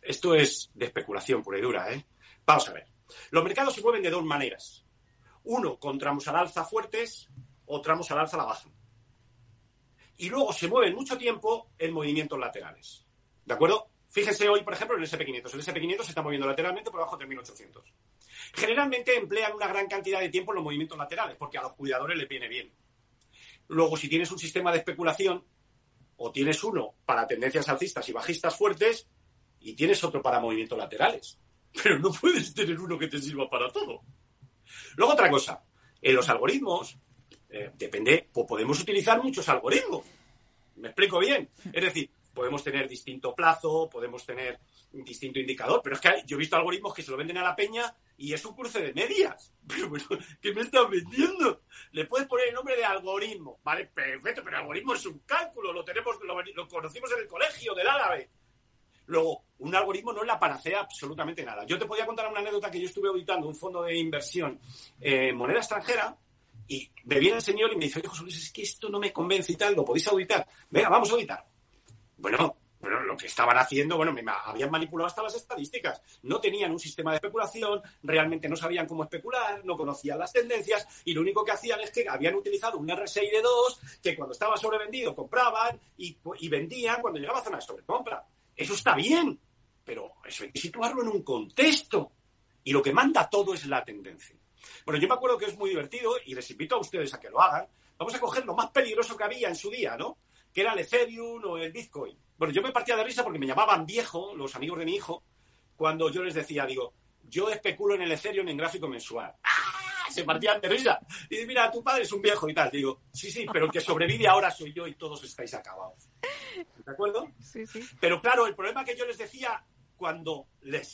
Esto es de especulación pura y dura, ¿eh? Vamos a ver. Los mercados se mueven de dos maneras. Uno, con tramos al alza fuertes o tramos al alza a la baja y luego se mueven mucho tiempo en movimientos laterales. ¿De acuerdo? Fíjense hoy, por ejemplo, en el SP500. El SP500 se está moviendo lateralmente por debajo de 3.800. Generalmente emplean una gran cantidad de tiempo en los movimientos laterales, porque a los cuidadores les viene bien. Luego, si tienes un sistema de especulación, o tienes uno para tendencias alcistas y bajistas fuertes, y tienes otro para movimientos laterales. Pero no puedes tener uno que te sirva para todo. Luego, otra cosa. En los algoritmos, eh, depende, pues podemos utilizar muchos algoritmos. ¿Me explico bien? Es decir, podemos tener distinto plazo, podemos tener distinto indicador, pero es que yo he visto algoritmos que se lo venden a la peña y es un cruce de medias. Pero bueno, ¿qué me están vendiendo? Le puedes poner el nombre de algoritmo, ¿vale? Perfecto, pero algoritmo es un cálculo, lo tenemos, lo, conocimos en el colegio del árabe. Luego, un algoritmo no la panacea absolutamente nada. Yo te podía contar una anécdota que yo estuve auditando un fondo de inversión en moneda extranjera y me viene el señor y me dice, oye, José es que esto no me convence y tal, ¿lo podéis auditar? Venga, vamos a auditar. Bueno, bueno, lo que estaban haciendo, bueno, me habían manipulado hasta las estadísticas. No tenían un sistema de especulación, realmente no sabían cómo especular, no conocían las tendencias y lo único que hacían es que habían utilizado un RSI de 2 que cuando estaba sobrevendido compraban y, y vendían cuando llegaba a zona de sobrecompra. Eso está bien, pero eso hay que situarlo en un contexto. Y lo que manda todo es la tendencia. Bueno, yo me acuerdo que es muy divertido y les invito a ustedes a que lo hagan. Vamos a coger lo más peligroso que había en su día, ¿no? Que era el Ethereum o el Bitcoin. Bueno, yo me partía de risa porque me llamaban viejo, los amigos de mi hijo, cuando yo les decía, digo, yo especulo en el Ethereum en gráfico mensual. ¡Ah! Se partían de risa. Y dice, mira, tu padre es un viejo y tal. Digo, sí, sí, pero el que sobrevive ahora soy yo y todos estáis acabados. ¿De acuerdo? Sí, sí. Pero claro, el problema que yo les decía cuando les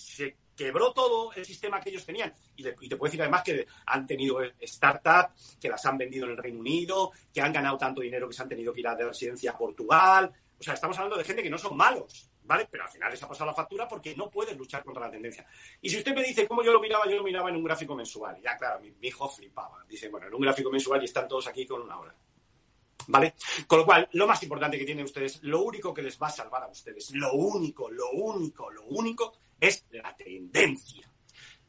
quebró todo el sistema que ellos tenían. Y, te puedo decir además que han tenido startups que las han vendido en el Reino Unido, que han ganado tanto dinero que se han tenido que ir a de residencia a Portugal. O sea, estamos hablando de gente que no son malos, ¿vale? Pero al final les ha pasado la factura porque no pueden luchar contra la tendencia. Y si usted me dice cómo yo lo miraba, yo lo miraba en un gráfico mensual. Ya, claro, mi, mi hijo flipaba. Dice, bueno, en un gráfico mensual y están todos aquí con una hora. ¿Vale? Con lo cual, lo más importante que tienen ustedes, lo único que les va a salvar a ustedes, lo único, lo único, lo único, es la tendencia.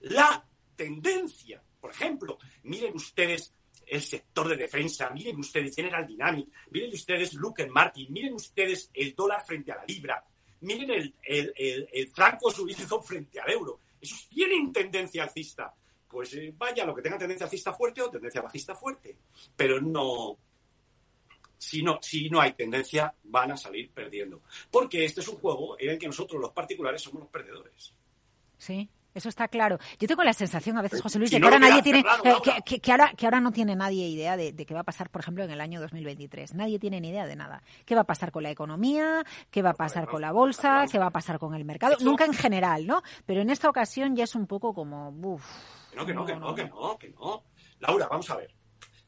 La tendencia. Por ejemplo, miren ustedes el sector de defensa, miren ustedes General Dynamics, miren ustedes Luke Martin, miren ustedes el dólar frente a la libra, miren el, el, franco suizo frente al euro. Esos tienen tendencia alcista. Pues eh, vaya, lo que tenga tendencia alcista fuerte o tendencia bajista fuerte. Pero no, si no, si no hay tendencia, van a salir perdiendo. Porque este es un juego en el que nosotros, los particulares, somos los perdedores. Sí. Eso está claro. Yo tengo la sensación a veces, José Luis, de que ahora nadie tiene, eh, que, ahora, que ahora no tiene nadie idea de, qué va a pasar, por ejemplo, en el año 2023. Nadie tiene ni idea de nada. ¿Qué va a pasar con la economía? ¿Qué va a pasar con la bolsa? ¿Qué va a pasar con el mercado? Nunca en general, ¿no? Pero en esta ocasión ya es un poco como, uff. No, que no, que no, que no, que no. Laura, vamos a ver.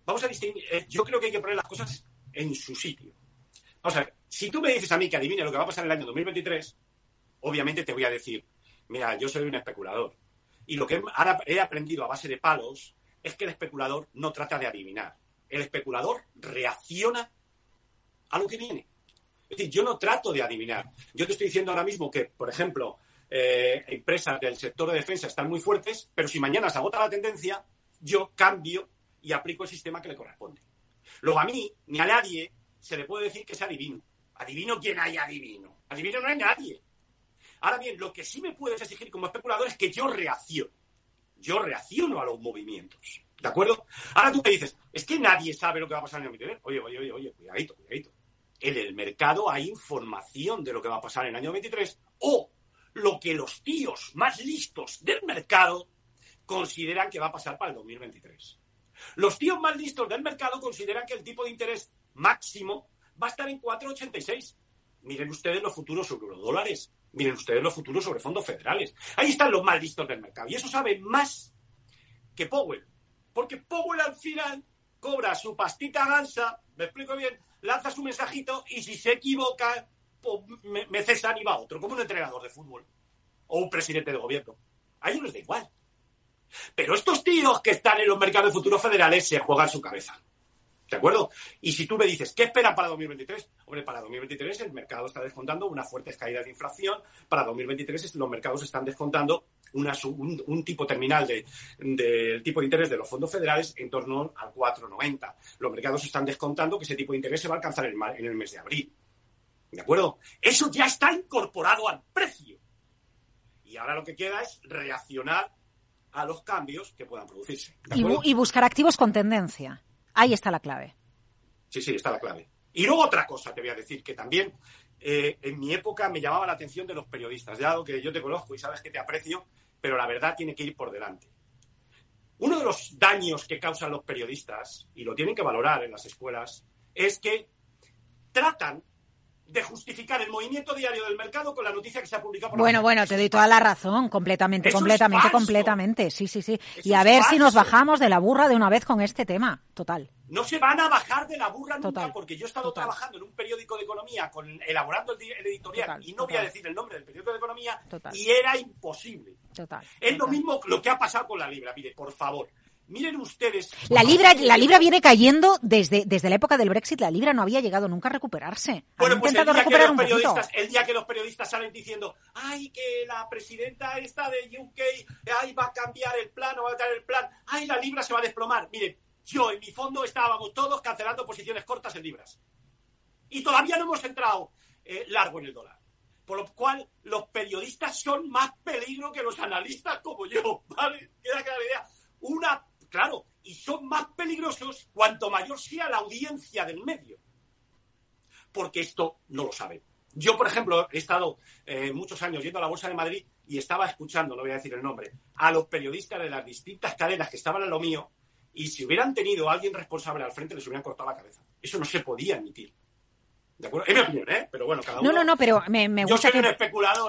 Vamos a distinguir. Eh, yo creo que hay que poner las cosas en su sitio. Vamos a ver. Si tú me dices a mí que adivine lo que va a pasar en el año 2023, obviamente te voy a decir Mira, yo soy un especulador. Y lo que he aprendido a base de palos es que el especulador no trata de adivinar. El especulador reacciona a lo que viene. Es decir, yo no trato de adivinar. Yo te estoy diciendo ahora mismo que, por ejemplo, eh, empresas del sector de defensa están muy fuertes, pero si mañana se agota la tendencia, yo cambio y aplico el sistema que le corresponde. Luego a mí, ni a nadie, se le puede decir que sea adivino. Adivino quién hay adivino. Adivino no hay nadie. Ahora bien, lo que sí me puedes exigir como especulador es que yo reacciono. Yo reacciono a los movimientos. ¿De acuerdo? Ahora tú me dices, es que nadie sabe lo que va a pasar en el año 23. Oye, oye, oye, oye, cuidadito, cuidadito. En el mercado hay información de lo que va a pasar en el año 23 o lo que los tíos más listos del mercado consideran que va a pasar para el 2023. Los tíos más listos del mercado consideran que el tipo de interés máximo va a estar en 4,86. Miren ustedes los futuros sobre los dólares. Miren ustedes los futuros sobre fondos federales. Ahí están los más listos del mercado. Y eso sabe más que Powell. Porque Powell al final cobra su pastita gansa, me explico bien, lanza su mensajito y si se equivoca, pues me, cesan y va otro, como un entrenador de fútbol o un presidente de gobierno. A ellos les da igual. Pero estos tíos que están en los mercados de futuros federales se juegan su cabeza. ¿De acuerdo? Y si tú me dices, ¿qué esperan para 2023? Hombre, para 2023 el mercado está descontando unas fuertes caídas de inflación. Para 2023 los mercados están descontando un, tipo terminal del de, tipo de interés de los fondos federales en torno al 4,90. Los mercados están descontando que ese tipo de interés se va a alcanzar en el mes de abril. ¿De acuerdo? Eso ya está incorporado al precio. Y ahora lo que queda es reaccionar a los cambios que puedan producirse. y buscar activos con tendencia. Ahí está la clave. Sí, sí, está la clave. Y luego otra cosa te voy a decir, que también eh, en mi época me llamaba la atención de los periodistas, ya que yo te conozco y sabes que te aprecio, pero la verdad tiene que ir por delante. Uno de los daños que causan los periodistas, y lo tienen que valorar en las escuelas, es que tratan de justificar el movimiento diario del mercado con la noticia que se ha publicado por Bueno, bueno, te doy toda la razón, completamente, completamente, completamente. Sí, sí, sí. y a ver si nos bajamos de la burra de una vez con este tema, total. No se van a bajar de la burra nunca, porque yo he estado trabajando en un periódico de economía, con, elaborando el, editorial, y no voy a decir el nombre del periódico de economía, y era imposible. Total. Es lo mismo lo que ha pasado con la libra. Mire, por favor, Miren ustedes. La libra, la libra viene cayendo desde, desde la época del Brexit. La libra no había llegado nunca a recuperarse. Bueno, pues el día, que los periodistas, el día que los periodistas salen diciendo, ay, que la presidenta esta de UK, ay, va a cambiar el plan, o va a traer el plan, ay, la libra se va a desplomar. Miren, yo en mi fondo estábamos todos cancelando posiciones cortas en libras. Y todavía no hemos entrado eh, largo en el dólar. Por lo cual, los periodistas son más peligro que los analistas como yo, ¿vale? Queda clara la idea. Una Claro, y son más peligrosos cuanto mayor sea la audiencia del medio. Porque esto no lo saben. Yo, por ejemplo, he estado eh, muchos años yendo a la Bolsa de Madrid y estaba escuchando, no voy a decir el nombre, a los periodistas de las distintas cadenas que estaban en lo mío y si hubieran tenido a alguien responsable al frente les hubieran cortado la cabeza. Eso no se podía admitir. ¿De acuerdo? Es mi opinión, ¿eh? Pero bueno, cada uno... No, no, no, pero me, me gusta que,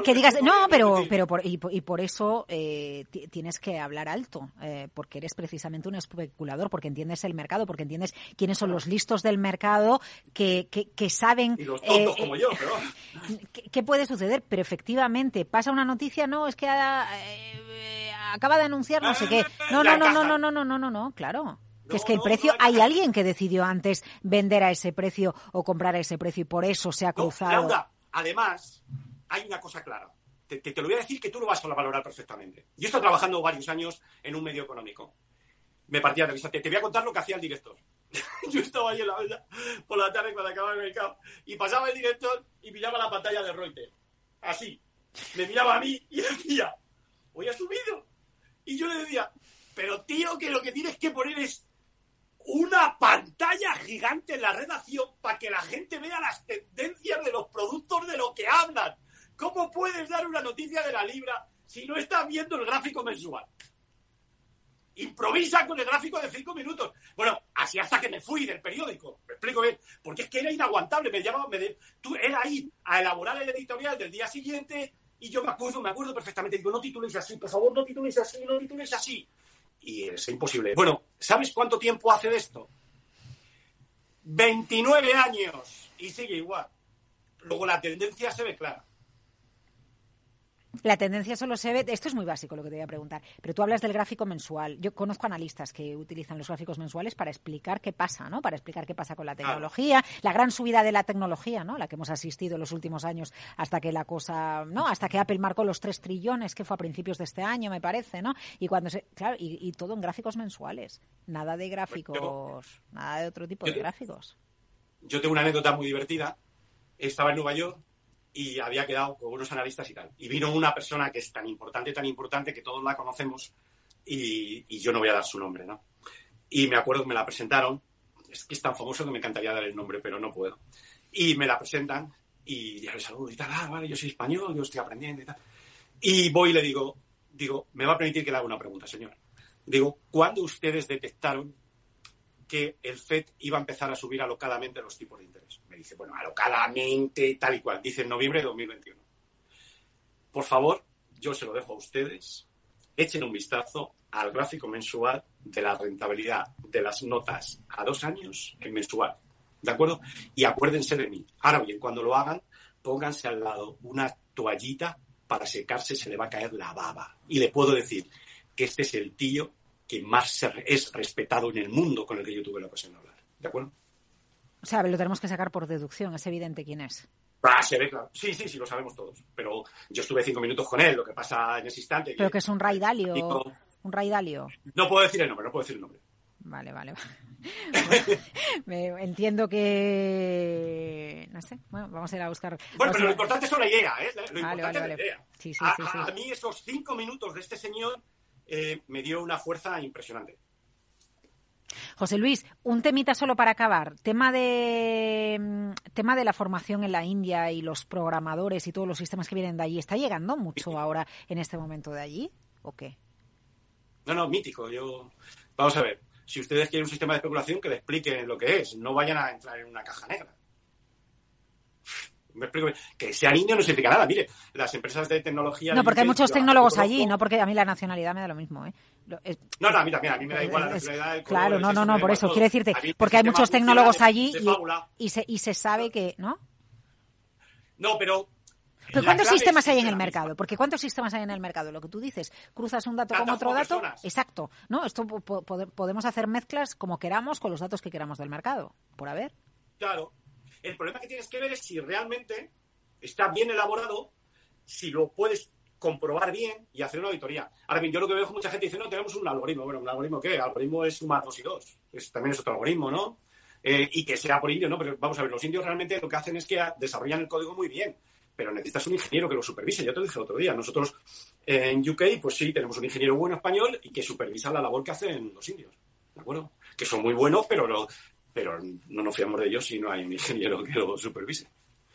que digas... No, pero, pero por, y, por eso eh, tienes que hablar alto, eh, porque eres precisamente un especulador, porque entiendes el mercado, porque entiendes quiénes son los listos del mercado que, que, que saben... Y los tontos eh, como yo, pero... ¿qué, puede suceder? Pero efectivamente, pasa una noticia, no, es que acaba de anunciar no sé qué. No, no, no, no, no, no, no, no, no, no, claro. Que es que el precio, hay alguien que decidió antes vender a ese precio o comprar a ese precio y por eso se ha cruzado. además, hay una cosa clara. Te, te, lo voy a decir que tú lo vas a valorar perfectamente. Yo he estado trabajando varios años en un medio económico. Me partía de risa. Te, te voy a contar lo que hacía el director. Yo estaba ahí en la olla por la tarde cuando acababa el mercado y pasaba el director y miraba la pantalla de Reuters. Así. Me miraba a mí y decía, hoy ha subido. Y yo le decía, pero tío, que lo que tienes que poner es una pantalla gigante en la redacción para que la gente vea las tendencias de los productos de lo que hablan. ¿Cómo puedes dar una noticia de la libra si no estás viendo el gráfico mensual? Improvisa con el gráfico de cinco minutos. Bueno, así hasta que me fui del periódico. Me explico bien. Porque es que era inaguantable. Me llamaba, me tú era ahí a elaborar el editorial del día siguiente y yo me acuerdo, me acuerdo perfectamente. Digo, no titules así, por favor, no titules así, no titules así. Y es imposible. Bueno, ¿sabes cuánto tiempo hace de esto? 29 años y sigue igual. Luego la tendencia se ve clara. La tendencia solo se ve, esto es muy básico lo que te voy a preguntar, pero tú hablas del gráfico mensual. Yo conozco analistas que utilizan los gráficos mensuales para explicar qué pasa, ¿no? Para explicar qué pasa con la tecnología, la gran subida de la tecnología, ¿no? La que hemos asistido en los últimos años hasta que la cosa, ¿no? Hasta que Apple marcó los tres trillones, que fue a principios de este año, me parece, ¿no? Y cuando se, claro, y, todo en gráficos mensuales, nada de gráficos, nada de otro tipo de gráficos. Yo tengo una anécdota muy divertida. Estaba en Nueva York y había quedado con unos analistas y tal. Y vino una persona que es tan importante, tan importante que todos la conocemos y, yo no voy a dar su nombre, ¿no? Y me acuerdo que me la presentaron, es que es tan famoso que me encantaría dar el nombre, pero no puedo. Y me la presentan y ya le saludo y tal, ah, vale, yo soy español, yo estoy aprendiendo y tal. Y voy y le digo, digo, me va a permitir que le haga una pregunta, señor. Digo, ¿cuándo ustedes detectaron que el FED iba a empezar a subir alocadamente los tipos de interés. Me dice, bueno, alocadamente, tal y cual. Dice en noviembre de 2021. Por favor, yo se lo dejo a ustedes. Echen un vistazo al gráfico mensual de la rentabilidad de las notas a dos años en mensual. ¿De acuerdo? Y acuérdense de mí. Ahora bien, cuando lo hagan, pónganse al lado una toallita para secarse, se le va a caer la baba. Y le puedo decir que este es el tío que más es respetado en el mundo con el que yo tuve la ocasión de hablar. ¿De acuerdo? O sea, lo tenemos que sacar por deducción, es evidente quién es. Ah, se ve, claro. Sí, sí, sí, lo sabemos todos. Pero yo estuve cinco minutos con él, lo que pasa en ese instante. Pero que es un raidalio. Un raidalio. No puedo decir el nombre, no puedo decir el nombre. Vale, vale. me, entiendo que. No sé. Bueno, vamos a ir a buscar. Bueno, pero lo importante es la idea, ¿eh? Lo importante es la idea. Sí, sí, sí, a, mí esos cinco minutos de este señor eh, me dio una fuerza impresionante. José Luis, un temita solo para acabar. Tema de, mm, tema de la formación en la India y los programadores y todos los sistemas que vienen de allí. ¿Está llegando mucho ahora en este momento de allí o qué? No, no, mítico. Yo, vamos a ver. Si ustedes quieren un sistema de especulación, que le expliquen lo que es. No vayan a entrar en una caja negra que sea niño no significa nada. Mire, las empresas de tecnología. No, porque hay muchos tecnólogos allí, no porque a mí la nacionalidad me da lo mismo. ¿eh? No, no, mira, mira, a mí me da igual la nacionalidad. claro, no, no, no, por eso. Quiero decirte, porque hay muchos tecnólogos allí y, se, y se sabe que. ¿No? No, pero ¿Pero cuántos sistemas hay en el mercado? Porque ¿cuántos sistemas hay en el mercado? Lo que tú dices, cruzas un dato con otro dato. Exacto. ¿No? Esto podemos hacer mezclas como queramos con los datos que queramos del mercado. Por haber. Claro. El problema que tienes que ver es si realmente está bien elaborado, si lo puedes comprobar bien y hacer una auditoría. Ahora bien, yo lo que veo es mucha gente dice, no, tenemos un algoritmo. Bueno, ¿un algoritmo qué? El algoritmo es sumar dos y dos. también es otro algoritmo, ¿no? Eh, y que sea por indio, ¿no? Pero vamos a ver, los indios realmente lo que hacen es que desarrollan el código muy bien, pero necesitas un ingeniero que lo supervise. Ya te lo dije el otro día. Nosotros en UK, pues sí, tenemos un ingeniero bueno español y que supervisa la labor que hacen los indios. ¿De acuerdo? Que son muy buenos, pero lo, pero no nos fiamos de ellos si no hay un ingeniero que lo supervise.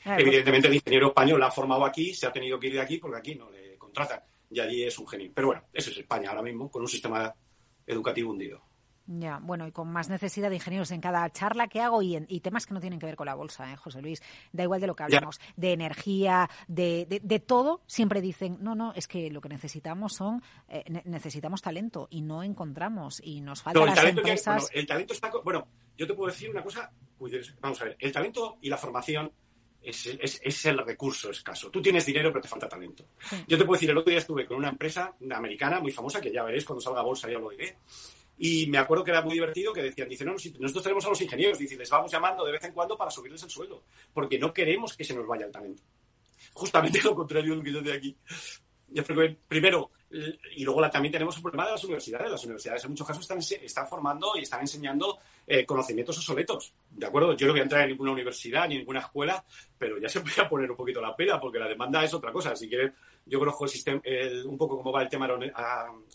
Evidentemente el ingeniero español la ha formado aquí, se ha tenido que ir de aquí porque aquí no le contratan y allí es un genio. Pero bueno, eso es España ahora mismo, con un sistema educativo hundido. Ya, bueno, y con más necesidad de ingenieros en cada charla que hago y, y temas que no tienen que ver con la bolsa, ¿eh, José Luis. Da igual de lo que hablamos, de energía, de, de, todo, siempre dicen, no, no, es que lo que necesitamos son, eh, necesitamos talento y no encontramos y nos faltan las empresas. el talento está, bueno, yo te puedo decir una cosa, vamos a ver, el talento y la formación es, es, el recurso escaso. Tú tienes dinero, pero te falta talento. Yo te puedo decir, el otro día estuve con una empresa americana muy famosa, que ya veréis cuando salga a bolsa, ya lo diré. Y me acuerdo que era muy divertido que decían, dicen, no, nosotros tenemos a los ingenieros, dicen, les vamos llamando de vez en cuando para subirles el sueldo, porque no queremos que se nos vaya el talento. Justamente lo contrario de lo que yo de aquí. Primero, y luego también tenemos un problema de las universidades. Las universidades en muchos casos están, están formando y están enseñando eh, conocimientos obsoletos. ¿De acuerdo? Yo no voy a entrar en ninguna universidad ni en ninguna escuela, pero ya se a poner un poquito la pena porque la demanda es otra cosa. Si quieres, yo conozco el sistema, un poco cómo va el tema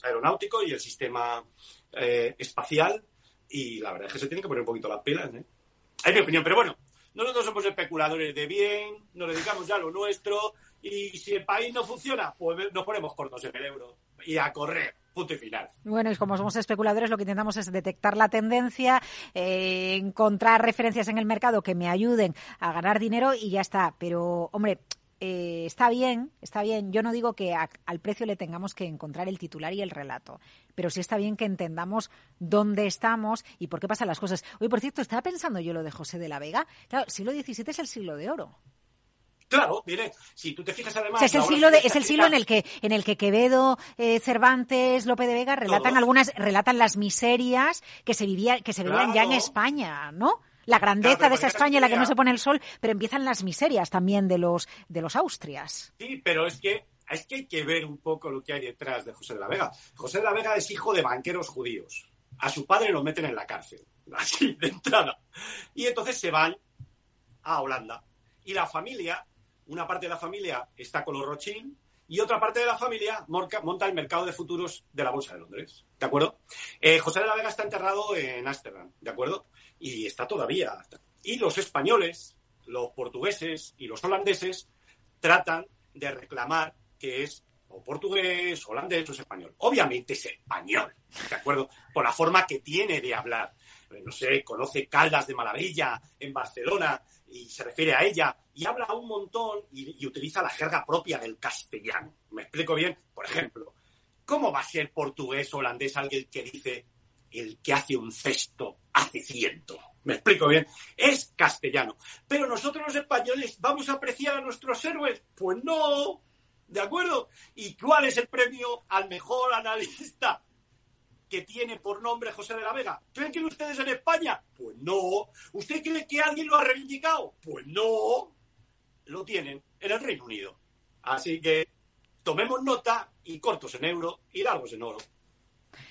aeronáutico y el sistema eh, espacial y la verdad es que se tiene que poner un poquito las pilas, ¿eh? Es mi opinión, pero bueno, nosotros somos especuladores de bien, nos dedicamos ya a lo nuestro y si el país no funciona, pues nos ponemos cortos en el euro y a correr. Punto y final. Bueno, y como somos especuladores, lo que intentamos es detectar la tendencia, eh, encontrar referencias en el mercado que me ayuden a ganar dinero y ya está. Pero, hombre, eh, está bien, está bien. Yo no digo que al precio le tengamos que encontrar el titular y el relato, pero sí está bien que entendamos dónde estamos y por qué pasan las cosas. Oye, por cierto, estaba pensando yo lo de José de la Vega. Claro, siglo XVII es el siglo de oro. Claro, mire, si tú te fijas además... es el siglo, es el siglo en el que en el que Quevedo, eh, Cervantes, Lope de Vega relatan algunas, relatan las miserias que se vivía, que se vivían ya en España, ¿no? la grandeza de esa España en la que no se pone el sol, pero empiezan las miserias también de los, de los Austrias. Sí, pero es que, es que hay que ver un poco lo que hay detrás de José de la Vega. José de la Vega es hijo de banqueros judíos. A su padre lo meten en la cárcel, así de entrada. Y entonces se van a Holanda. Y la familia, una parte de la familia está con los Rothschild y otra parte de la familia monta el mercado de futuros de la Bolsa de Londres. ¿De acuerdo? Eh, José de la Vega está enterrado en Ámsterdam, ¿de acuerdo? y está todavía. Y los españoles, los portugueses y los holandeses tratan de reclamar que es o portugués, holandés o es español. Obviamente es español, ¿de acuerdo? Por la forma que tiene de hablar. No sé, conoce Caldas de Maravilla en Barcelona y se refiere a ella y habla un montón y, utiliza la jerga propia del castellano. ¿Me explico bien? Por ejemplo, ¿cómo va a ser portugués o holandés alguien que dice el que hace un cesto hace ciento. Me explico bien. Es castellano. Pero nosotros los españoles vamos a apreciar a nuestros héroes. Pues no. ¿De acuerdo? ¿Y cuál es el premio al mejor analista que tiene por nombre José de la Vega? ¿Creen que ustedes en España? Pues no. ¿Usted cree que alguien lo ha reivindicado? Pues no. Lo tienen en el Reino Unido. Así que tomemos nota y cortos en euro y largos en oro.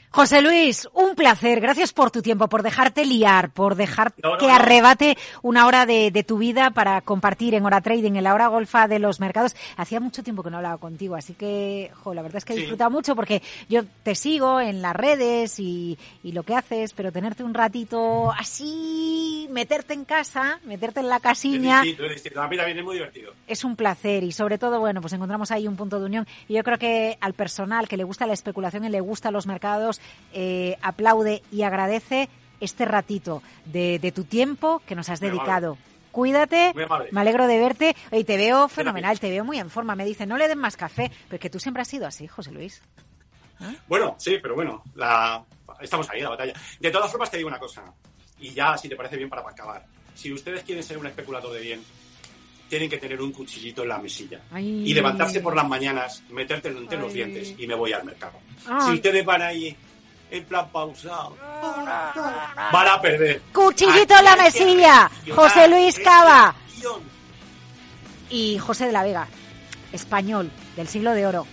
José Luis, un placer. Gracias por tu tiempo, por dejarte liar, por dejar que arrebate una hora de, tu vida para compartir en Hora Trading, en la hora golfa de los mercados. Hacía mucho tiempo que no hablaba contigo, así que, jo, la verdad es que he disfrutado mucho porque yo te sigo en las redes y, lo que haces, pero tenerte un ratito así, meterte en casa, meterte en la casilla. Es distinto, A mí también es muy divertido. Es un placer y sobre todo, bueno, pues encontramos ahí un punto de unión. Y yo creo que al personal que le gusta la especulación y le gusta los mercados, eh, aplaude y agradece este ratito de, tu tiempo que nos has dedicado. Cuídate, me alegro de verte y te veo fenomenal, te veo muy en forma. Me dice, no le den más café, porque tú siempre has sido así, José Luis. Bueno, sí, pero bueno, la... estamos ahí, la batalla. De todas formas, te digo una cosa, y ya, si te parece bien, para acabar. Si ustedes quieren ser un especulador de bien, tienen que tener un cuchillito en la mesilla y levantarse por las mañanas, metértelo entre los dientes y me voy al mercado. Si ustedes van ahí en plan pausado. Van a perder. Cuchillito en la mesilla. José Luis Cava. Y José de la Vega, español del siglo de oro.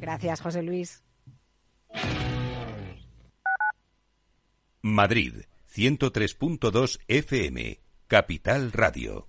Gracias, José Luis. Madrid, 103.2 FM, Capital Radio.